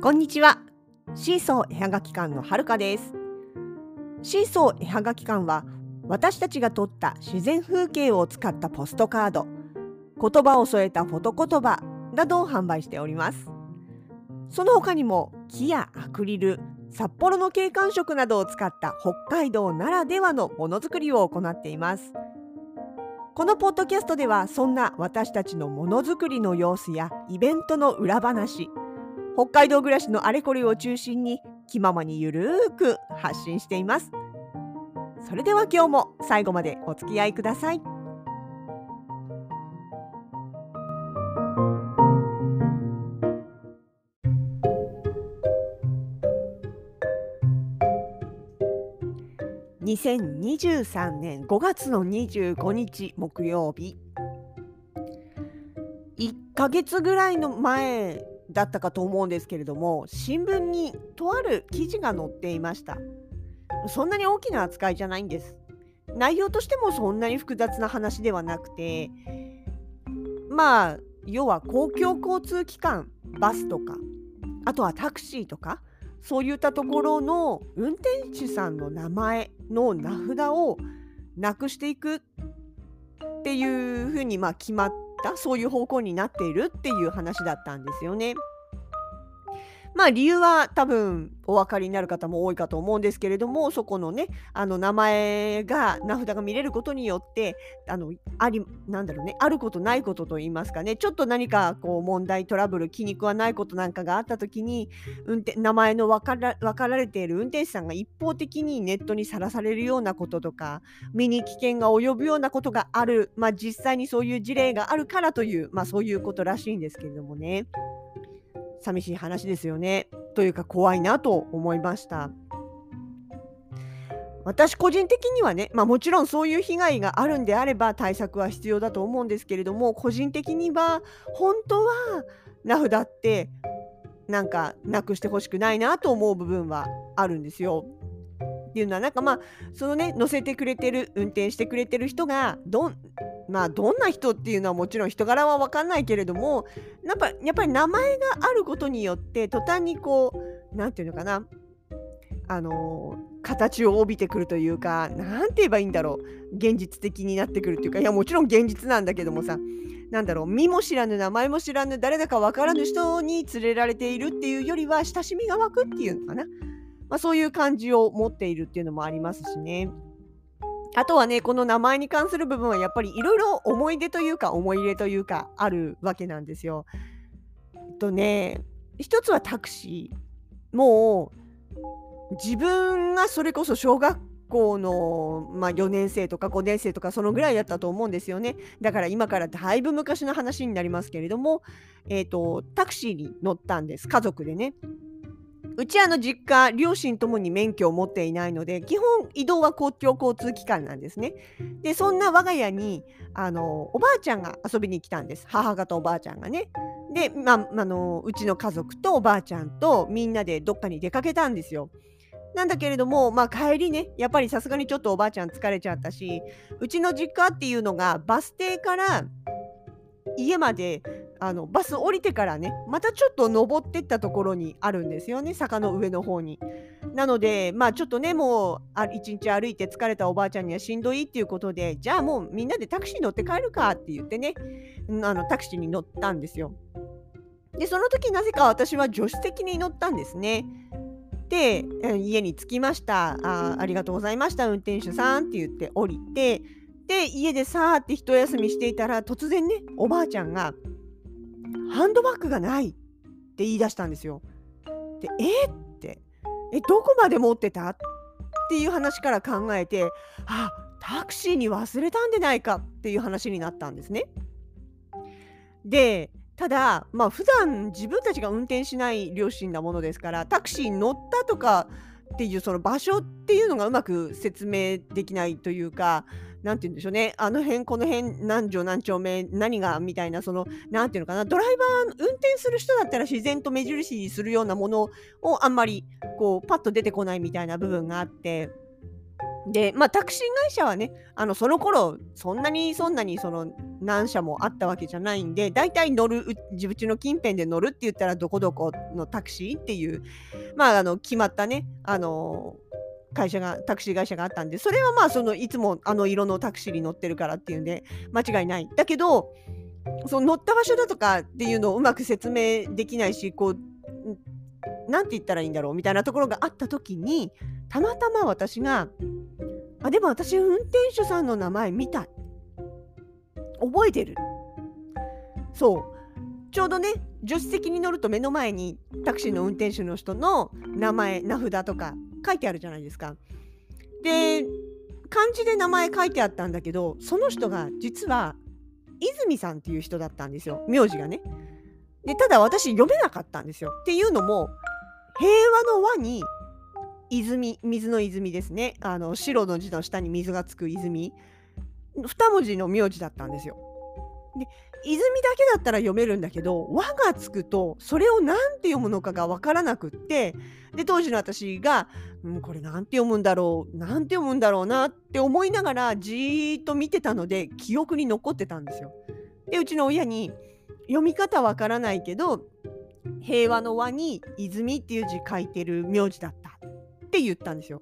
こんにちは。シーソー絵はがき館のはるかです。シーソー絵はがき館は私たちが撮った自然風景を使ったポストカード、言葉を添えたフォト言葉などを販売しております。その他にも木やアクリル、札幌の景観色などを使った北海道ならではのものづくりを行っています。このポッドキャストではそんな私たちのものづくりの様子やイベントの裏話北海道暮らしのあれこれを中心に気ままにゆるーく発信しています。それでは今日も最後までお付き合いください。2023年5月の25日木曜日。1ヶ月ぐらいの前だったかと思うんですけれども新聞にとある記事が載っていましたそんなに大きな扱いじゃないんです内容としてもそんなに複雑な話ではなくてまあ要は公共交通機関バスとかあとはタクシーとかそういったところの運転手さんの名前の名札をなくしていくっていうふうにまあ決まったそういう方向になっているっていう話だったんですよね。まあ理由は多分お分かりになる方も多いかと思うんですけれどもそこのねあの名前が名札が見れることによってあのありなんだろうねあることないことといいますかねちょっと何かこう問題トラブル気に食わないことなんかがあった時に運転名前の分から分かられている運転手さんが一方的にネットにさらされるようなこととか身に危険が及ぶようなことがある、まあ、実際にそういう事例があるからという、まあ、そういうことらしいんですけれどもね。寂しい話ですよね。というか怖いなと思いました。私個人的にはね、まあ、もちろんそういう被害があるんであれば対策は必要だと思うんですけれども個人的には本当は名札ってなんかなくしてほしくないなと思う部分はあるんですよ。っていうのはなんかまあそのね乗せてくれてる運転してくれてる人がどんまあどんな人っていうのはもちろん人柄は分かんないけれどもやっぱやっぱり名前があることによって途端にこう何て言うのかな。あの、形を帯びてくるというか何て言えばいいんだろう。現実的になってくるっていうかいやもちろん現実なんだけどもさ。なんだろう身も知らぬ名前も知らぬ誰だか分からぬ人に連れられているっていうよりは親しみが湧くっていうのかな、まあ、そういう感じを持っているっていうのもありますしね。あとはね、この名前に関する部分はやっぱりいろいろ思い出というか思い入れというかあるわけなんですよ。えっとね、一つはタクシー。もう自分がそれこそ小学校の、まあ、4年生とか5年生とかそのぐらいだったと思うんですよね。だから今からだいぶ昔の話になりますけれども、えーとタクシーに乗ったんです家族でね。うちあの実家両親ともに免許を持っていないので基本移動は公共交通機関なんですね。でそんな我が家にあのおばあちゃんが遊びに来たんです母方おばあちゃんがね。で、まあ、あのうちの家族とおばあちゃんとみんなでどっかに出かけたんですよ。なんだけれども、まあ、帰りねやっぱりさすがにちょっとおばあちゃん疲れちゃったしうちの実家っていうのがバス停から家まであのバス降りてからねまたちょっと登ってったところにあるんですよね坂の上の方に。なのでまあちょっとねもうあ一日歩いて疲れたおばあちゃんにはしんどいっていうことでじゃあもうみんなでタクシー乗って帰るかって言ってねあのタクシーに乗ったんですよ。でその時なぜか私は助手席に乗ったんですね。で家に着きましたあありがとうございました運転手さんって言って降りてで家でさーって一休みしていたら突然ねおばあちゃんがハンドバッグがないって言い出したんですよ。で、えって、え、どこまで持ってたっていう話から考えて、あ、タクシーに忘れたんでないかっていう話になったんですね。で、ただ、まあ普段自分たちが運転しない両親なものですから、タクシーに乗ったとかっていうその場所っていうのがうまく説明できないというか、何て言うんでしょうね、あの辺、この辺、何条何丁目、何がみたいな、その、何て言うのかな、ドライバー、運転する人だったら自然と目印するようなものをあんまり、こう、パッと出てこないみたいな部分があって、で、まあ、タクシー会社はね、あのその頃そんなにそんなにその何社もあったわけじゃないんで、大体乗る、ううちの近辺で乗るって言ったら、どこどこのタクシーっていう、まあ、あの決まったね、あの会社が、タクシー会社があったんで、それはまあ、そのいつもあの色のタクシーに乗ってるからっていうんで、間違いない。だけど、その乗った場所だとかっていうのをうまく説明できないし、こう、なんて言ったらいいんだろうみたいなところがあった時に、たまたま私が、あ、でも私運転手さんの名前見た。覚えてる。そう。ちょうどね、助手席に乗ると目の前にタクシーの運転手の人の名前、名札とか書いてあるじゃないですか。で、漢字で名前書いてあったんだけど、その人が実は泉さんっていう人だったんですよ。名字がね。で、ただ私読めなかったんですよ。っていうのも、平和の輪に泉、水の泉ですね。あの白の字の下に水がつく泉。2文字の名字だったんですよ。で泉だけだったら読めるんだけど和がつくとそれを何て読むのかが分からなくってで当時の私が、うん、これ何て読むんだろう何て読むんだろうなって思いながらじーっと見てたので記憶に残ってたんですよ。でうちの親に読み方わからないけど平和の和に泉っていう字書いてる名字だったって言ったんですよ。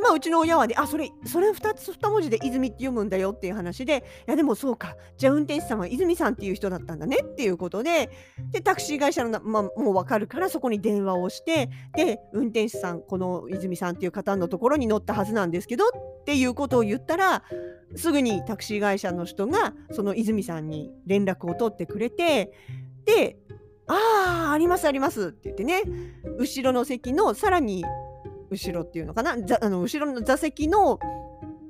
で、まあ、うちの親はね、あ、それ、それ2つ、2文字で泉って読むんだよっていう話で、いや、でもそうか、じゃあ運転手さんは泉さんっていう人だったんだねっていうことで、で、タクシー会社のまあ、もう分かるから、そこに電話をして、で、運転手さん、この泉さんっていう方のところに乗ったはずなんですけどっていうことを言ったら、すぐにタクシー会社の人が、その泉さんに連絡を取ってくれて、で、ああ、ありますありますって言ってね、後ろの席のさらに後ろっていうのかな？あの後ろの座席の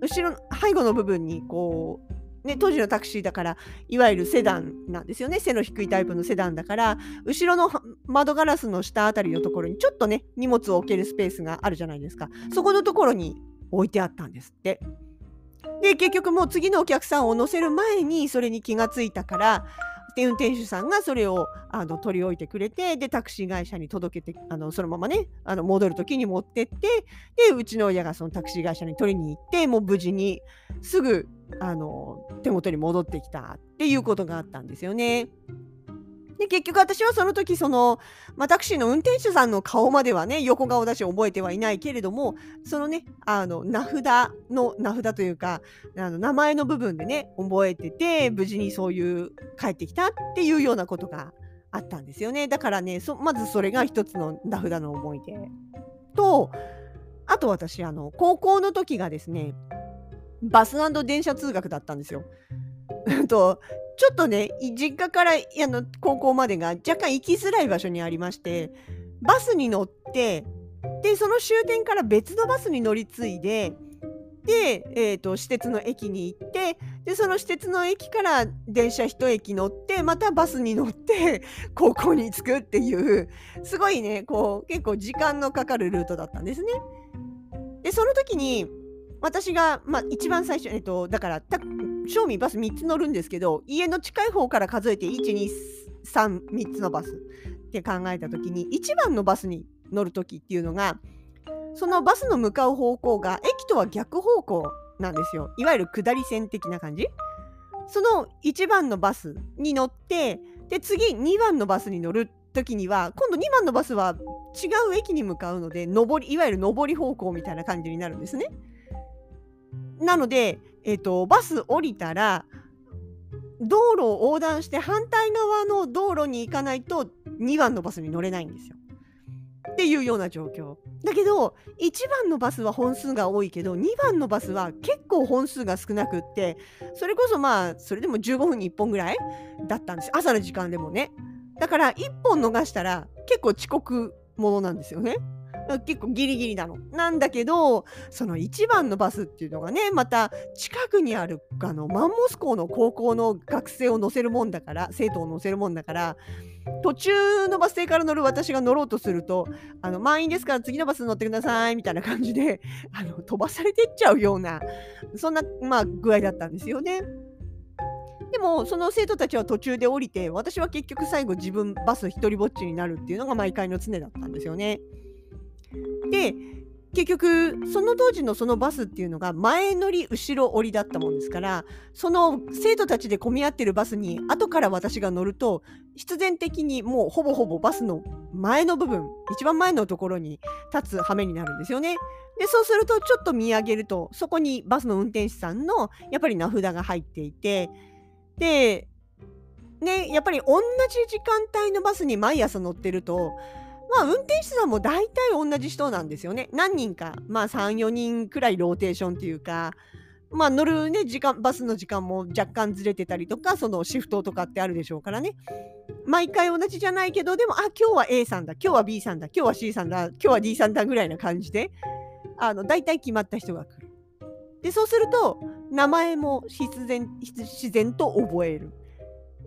後ろの背後の部分にこう、ね、当時のタクシーだからいわゆるセダンなんですよね。背の低いタイプのセダンだから後ろの窓ガラスの下あたりのところにちょっとね荷物を置けるスペースがあるじゃないですか。そこのところに置いてあったんですって。で結局もう次のお客さんを乗せる前にそれに気がついたからで運転手さんがそれをあの取り置いてくれてでタクシー会社に届けてあのそのままねあの戻る時に持ってってでうちの親がそのタクシー会社に取りに行ってもう無事にすぐあの手元に戻ってきたっていうことがあったんですよね。で結局私はその時その、まあ、タクシーの運転手さんの顔まではね横顔だし覚えてはいないけれどもそのねあの名札の名札というかあの名前の部分でね覚えてて無事にそういう帰ってきたっていうようなことがあったんですよねだからねまずそれが一つの名札の思い出とあと私あの高校の時がですねバス電車通学だったんですよ。とちょっとね、実家からあの高校までが若干行きづらい場所にありまして、バスに乗って、で、その終点から別のバスに乗り継いで、で、えーと、私鉄の駅に行ってでその私鉄の駅から電車1駅乗ってまたバスに乗って 高校に着くっていうすごいねこう結構時間のかかるルートだったんですね。でその時に私が、まあ、一番最初、えっと、だから正味バス3つ乗るんですけど家の近い方から数えて1233つのバスって考えた時に1番のバスに乗る時っていうのがそのバスの向かう方向が駅とは逆方向なんですよいわゆる下り線的な感じその1番のバスに乗ってで次2番のバスに乗る時には今度2番のバスは違う駅に向かうので上りいわゆる上り方向みたいな感じになるんですね。なので、えーと、バス降りたら道路を横断して反対側の道路に行かないと2番のバスに乗れないんですよ。っていうような状況。だけど1番のバスは本数が多いけど2番のバスは結構本数が少なくってそれこそまあそれでも15分に1本ぐらいだったんです朝の時間でもね。だから1本逃したら結構遅刻ものなんですよね。結構ギリギリなの。なんだけど、その1番のバスっていうのがね、また近くにあるあのマンモス校の高校の学生を乗せるもんだから、生徒を乗せるもんだから、途中のバス停から乗る私が乗ろうとすると、あの満員ですから次のバスに乗ってくださいみたいな感じで あの飛ばされてっちゃうような、そんな、まあ、具合だったんですよね。でもその生徒たちは途中で降りて私は結局最後自分バス一人ぼっちになるっていうのが毎回の常だったんですよね。で結局その当時のそのバスっていうのが前乗り後ろ降りだったもんですからその生徒たちで混み合ってるバスに後から私が乗ると必然的にもうほぼほぼバスの前の部分一番前のところに立つ羽目になるんですよね。でそうするとちょっと見上げるとそこにバスの運転手さんのやっぱり名札が入っていてでねやっぱり同じ時間帯のバスに毎朝乗ってるとまあ、運転手さんも大体同じ人なんですよね。何人か、まあ、3、4人くらいローテーションっていうか、まあ、乗るね、時間、バスの時間も若干ずれてたりとか、そのシフトとかってあるでしょうからね。毎回同じじゃないけど、でも、あ、今日は A さんだ、今日は B さんだ、今日は C さんだ、今日は D さんだぐらいな感じで、あの、大体決まった人が来る。で、そうすると、名前も必然、自然と覚える。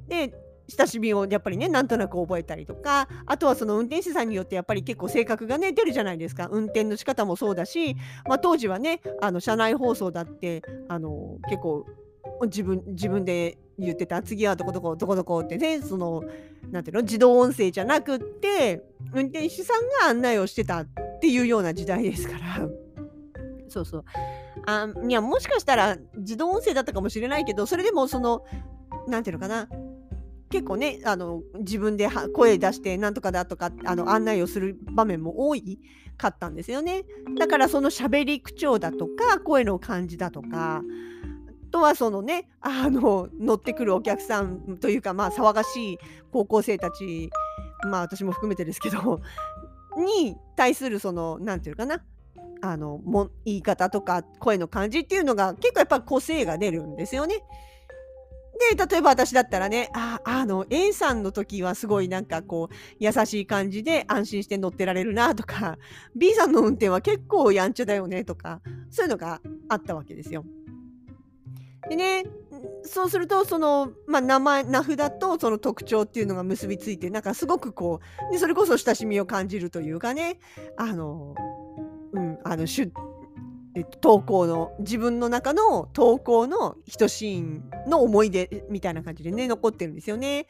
で、親しみをやっぱりねなんとなく覚えたりとかあとはその運転手さんによってやっぱり結構性格がね出るじゃないですか。運転の仕方もそうだし、まあ、当時はねあの車内放送だってあの結構自分自分で言ってた次はどこどこどこどこってねそのなんていうの自動音声じゃなくって運転手さんが案内をしてたっていうような時代ですから。そうそう。あいやもしかしたら自動音声だったかもしれないけどそれでもそのなんていうのかな結構ねあの自分で声出してなんとかだとかあの案内をする場面も多いかったんですよねだからその喋り口調だとか声の感じだとかあとはそのねあの乗ってくるお客さんというかまあ騒がしい高校生たちまあ私も含めてですけどに対するその何て言うかなあのも言い方とか声の感じっていうのが結構やっぱ個性が出るんですよね。で、例えば私だったらね、あ、あの、A さんの時はすごいなんかこう、優しい感じで安心して乗ってられるなとか、B さんの運転は結構やんちゃだよねとか、そういうのがあったわけですよ。でね、そうすると、その、まあ、名前、名札とその特徴っていうのが結びついて、なんかすごくこう、でそれこそ親しみを感じるというかね、あの、うん、あの、シュッ、投稿の自分の中の投稿の一シーンの思い出みたいな感じでね残ってるんですよね。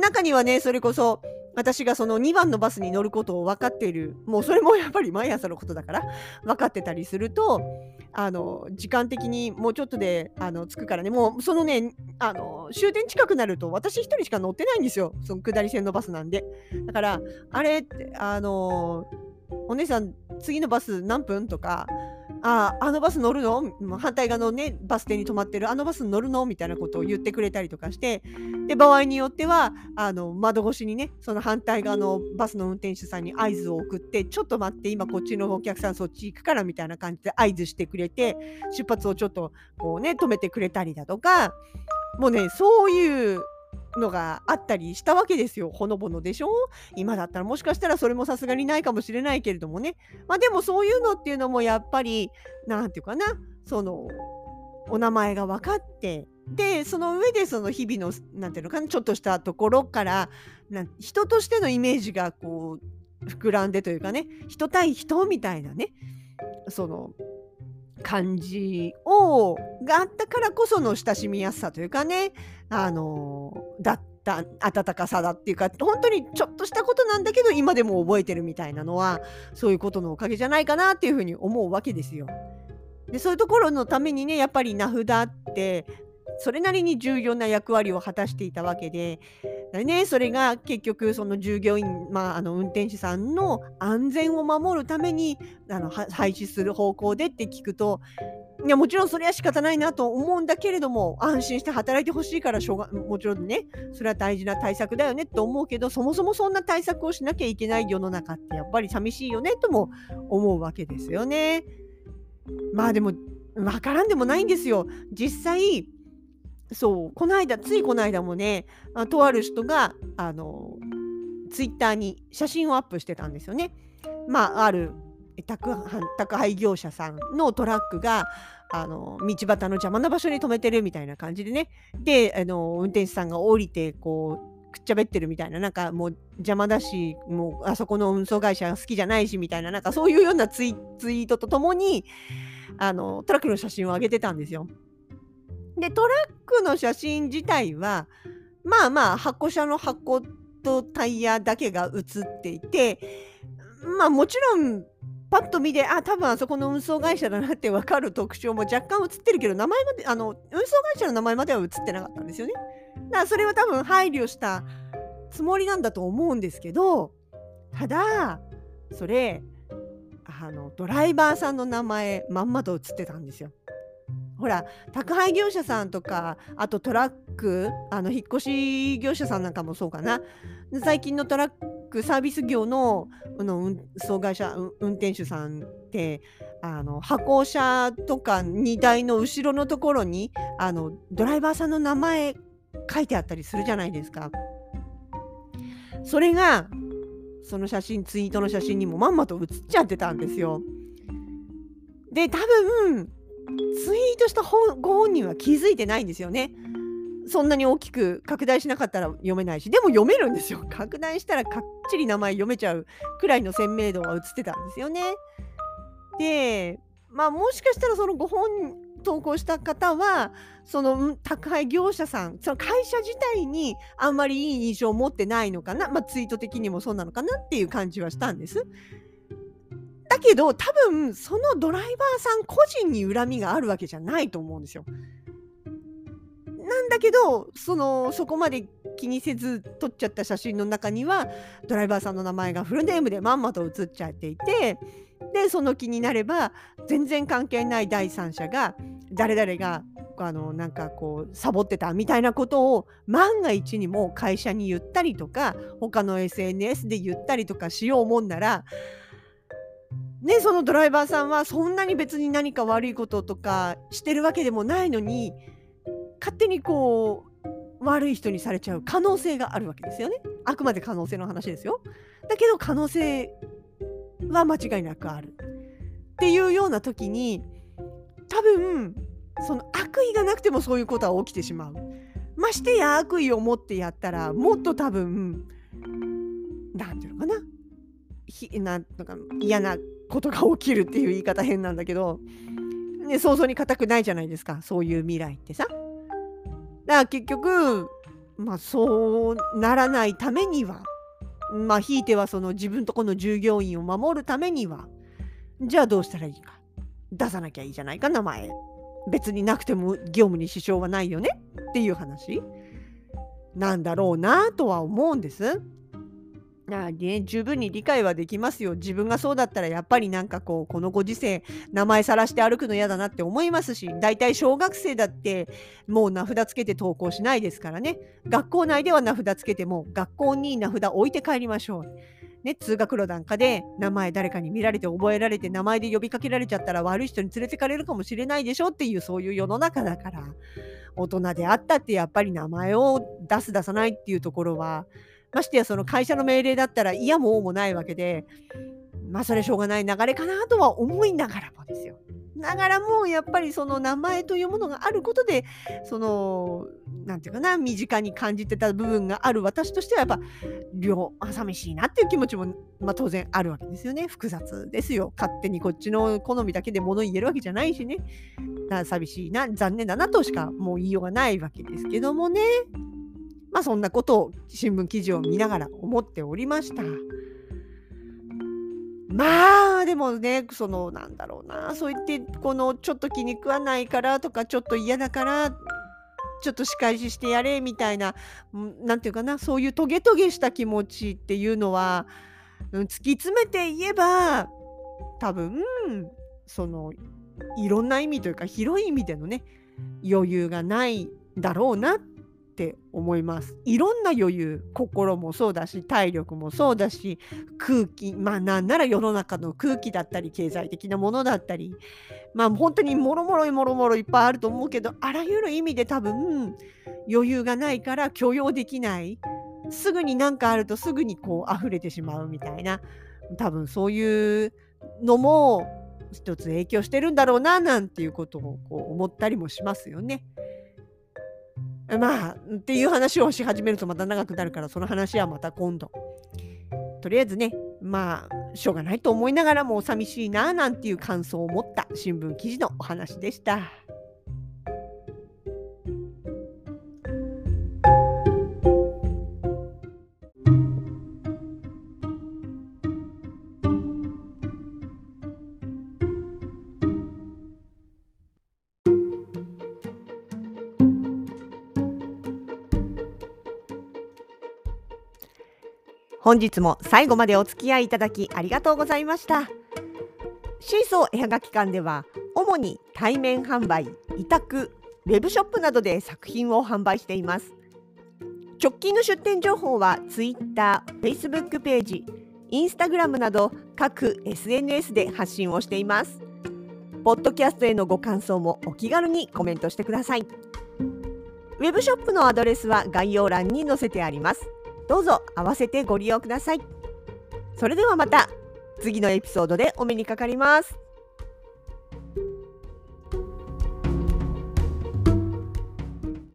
中にはねそれこそ私がその2番のバスに乗ることを分かっているもうそれもやっぱり毎朝のことだから分かってたりするとあの時間的にもうちょっとであの着くからねもうそのねあの終点近くなると私1人しか乗ってないんですよその下り線のバスなんでだからあれあのお姉さん次のバス何分とかああのバス乗るの？反対側のねバス停に止まってる。あのバス乗るの？みたいなことを言ってくれたりとかして。で場合によってはあの窓越しにねその反対側のバスの運転手さんに合図を送ってちょっと待って今こっちのお客さんそっち行くからみたいな感じで合図してくれて出発をちょっとこうね止めてくれたりだとか。もうねそういうのがあったりしたわけですよ。ほのぼのでしょ？今だったらもしかしたらそれもさすがにないかもしれないけれどもね。まあでもそういうのっていうのもやっぱり、なんていうかな、その、お名前が分かって、で、その上でその日々の、なんていうのかな、ちょっとしたところから、な人としてのイメージがこう、膨らんでというかね、人対人みたいなね、その、感じをがあったからこその親しみやすさというかねあのだった温かさだっていうか本当にちょっとしたことなんだけど今でも覚えてるみたいなのはそういうことのおかげじゃないかなっていうふうに思うわけですよ。でそういうところのためにねやっぱり名札ってそれなりに重要な役割を果たしていたわけで、ね、それが結局その従業員、まあ、あの運転手さんの安全を守るためにあの廃止する方向でって聞くといやもちろんそれは仕方ないなと思うんだけれども安心して働いてほしいからしょうがもちろんねそれは大事な対策だよねと思うけどそもそもそんな対策をしなきゃいけない世の中ってやっぱり寂しいよねとも思うわけですよね。まあでも分からんでもないんですよ。実際そうこの間ついこの間もねあとある人があのツイッターに写真をアップしてたんですよね。まあある宅宅配業者さんのトラックがあの道端の邪魔な場所に止めてるみたいな感じでねであの運転手さんが降りてこうくっちゃべってるみたいななんかもう邪魔だしもうあそこの運送会社好きじゃないしみたいななんかそういうようなツイツイートとともにあのトラックの写真を上げてたんですよ。でトラックの写真自体はまあまあ箱車の箱とタイヤだけが写っていてまあもちろんパッと見てあ多分あそこの運送会社だなって分かる特徴も若干映ってるけど名前まであの運送会社の名前までは映ってなかったんですよね。だからそれは多分配慮したつもりなんだと思うんですけどただそれあのドライバーさんの名前まんまと映ってたんですよ。ほら宅配業者さんとかあとトラックあの引っ越し業者さんなんかもそうかな最近のトラックサービス業のの運送会社運転手さんってあの箱車とか荷台の後ろのところにあのドライバーさんの名前書いてあったりするじゃないですか。それがその写真ツイートの写真にもまんまと写っちゃってたんですよ。で多分ツイートしたご本人は気づいてないんですよね。そんなに大きく拡大しなかったら読めないし。でも読めるんですよ。拡大したらかっちり名前読めちゃうくらいの鮮明度は映ってたんですよね。でまあもしかしたらそのご本投稿した方はその宅配業者さんその会社自体にあんまりいい印象を持ってないのかな、まあ、ツイート的にもそうなのかなっていう感じはしたんです。だけど多分そのドライバーさん個人に恨みがあるわけじゃないと思うんですよ。なんだけどそのそこまで気にせず撮っちゃった写真の中にはドライバーさんの名前がフルネームでまんまと写っちゃっていてでその気になれば全然関係ない第三者が誰々があのなんかこうサボってたみたいなことを万が一にも会社に言ったりとか他の SNS で言ったりとかしようもんならね、そのドライバーさんはそんなに別に何か悪いこととかしてるわけでもないのに勝手にこう悪い人にされちゃう可能性があるわけですよね。あくまで可能性の話ですよ。だけど可能性は間違いなくある。っていうような時に多分その悪意がなくてもそういうことは起きてしまう。ましてや悪意を持ってやったらもっと多分何て言うのかなひなんとか嫌なことが起きるっていう言い方変なんだけど、ね、想像に難くないじゃないですかそういう未来ってさ。だから結局まあそうならないためにはまあひいてはその自分とこの従業員を守るためにはじゃあどうしたらいいか出さなきゃいいじゃないか名前別になくても業務に支障はないよねっていう話なんだろうなとは思うんです。あね、十分に理解はできますよ。自分がそうだったらやっぱりなんかこうこのご時世名前さらして歩くの嫌だなって思いますし大体小学生だってもう名札つけて登校しないですからね学校内では名札つけても学校に名札置いて帰りましょう。ね、通学路なんかで名前誰かに見られて覚えられて名前で呼びかけられちゃったら悪い人に連れてかれるかもしれないでしょっていうそういう世の中だから大人であったってやっぱり名前を出す出さないっていうところはましてやその会社の命令だったら嫌も応もないわけで、まあそれしょうがない流れかなとは思いながらもですよ。ながらもやっぱりその名前というものがあることでその何て言うかな身近に感じてた部分がある私としてはやっぱ両寂しいなっていう気持ちも、まあ、当然あるわけですよね。複雑ですよ。勝手にこっちの好みだけで物言えるわけじゃないしね。だ寂しいな。残念だなとしかもう言いようがないわけですけどもね。まあそんなことを新聞記事を見ながら思っておりました。まあでもねそのなんだろうなそう言ってこのちょっと気に食わないからとかちょっと嫌だからちょっと仕返ししてやれみたいな何て言うかなそういうトゲトゲした気持ちっていうのは、うん、突き詰めて言えば多分そのいろんな意味というか広い意味でのね余裕がないだろうなっって思います。いろんな余裕心もそうだし体力もそうだし空気まあなんなら世の中の空気だったり経済的なものだったりまあ本当にもろもろもろもろいっぱいあると思うけどあらゆる意味で多分余裕がないから許容できないすぐに何かあるとすぐにこう溢れてしまうみたいな多分そういうのも一つ影響してるんだろうななんていうことをこう思ったりもしますよね。まあ、っていう話をし始めるとまた長くなるから、その話はまた今度。とりあえずね、まあ、しょうがないと思いながらも寂しいな、なんていう感想を持った新聞記事のお話でした。本日も最後までお付き合いいただきありがとうございました。シーソー絵はがき館では主に対面販売委託ウェブショップなどで作品を販売しています。直近の出店情報は Twitter、Facebook ページ、Instagram など各 SNS で発信をしています。ポッドキャストへのご感想もお気軽にコメントしてください。ウェブショップのアドレスは概要欄に載せてあります。どうぞ合わせてご利用ください。それではまた次のエピソードでお目にかかります。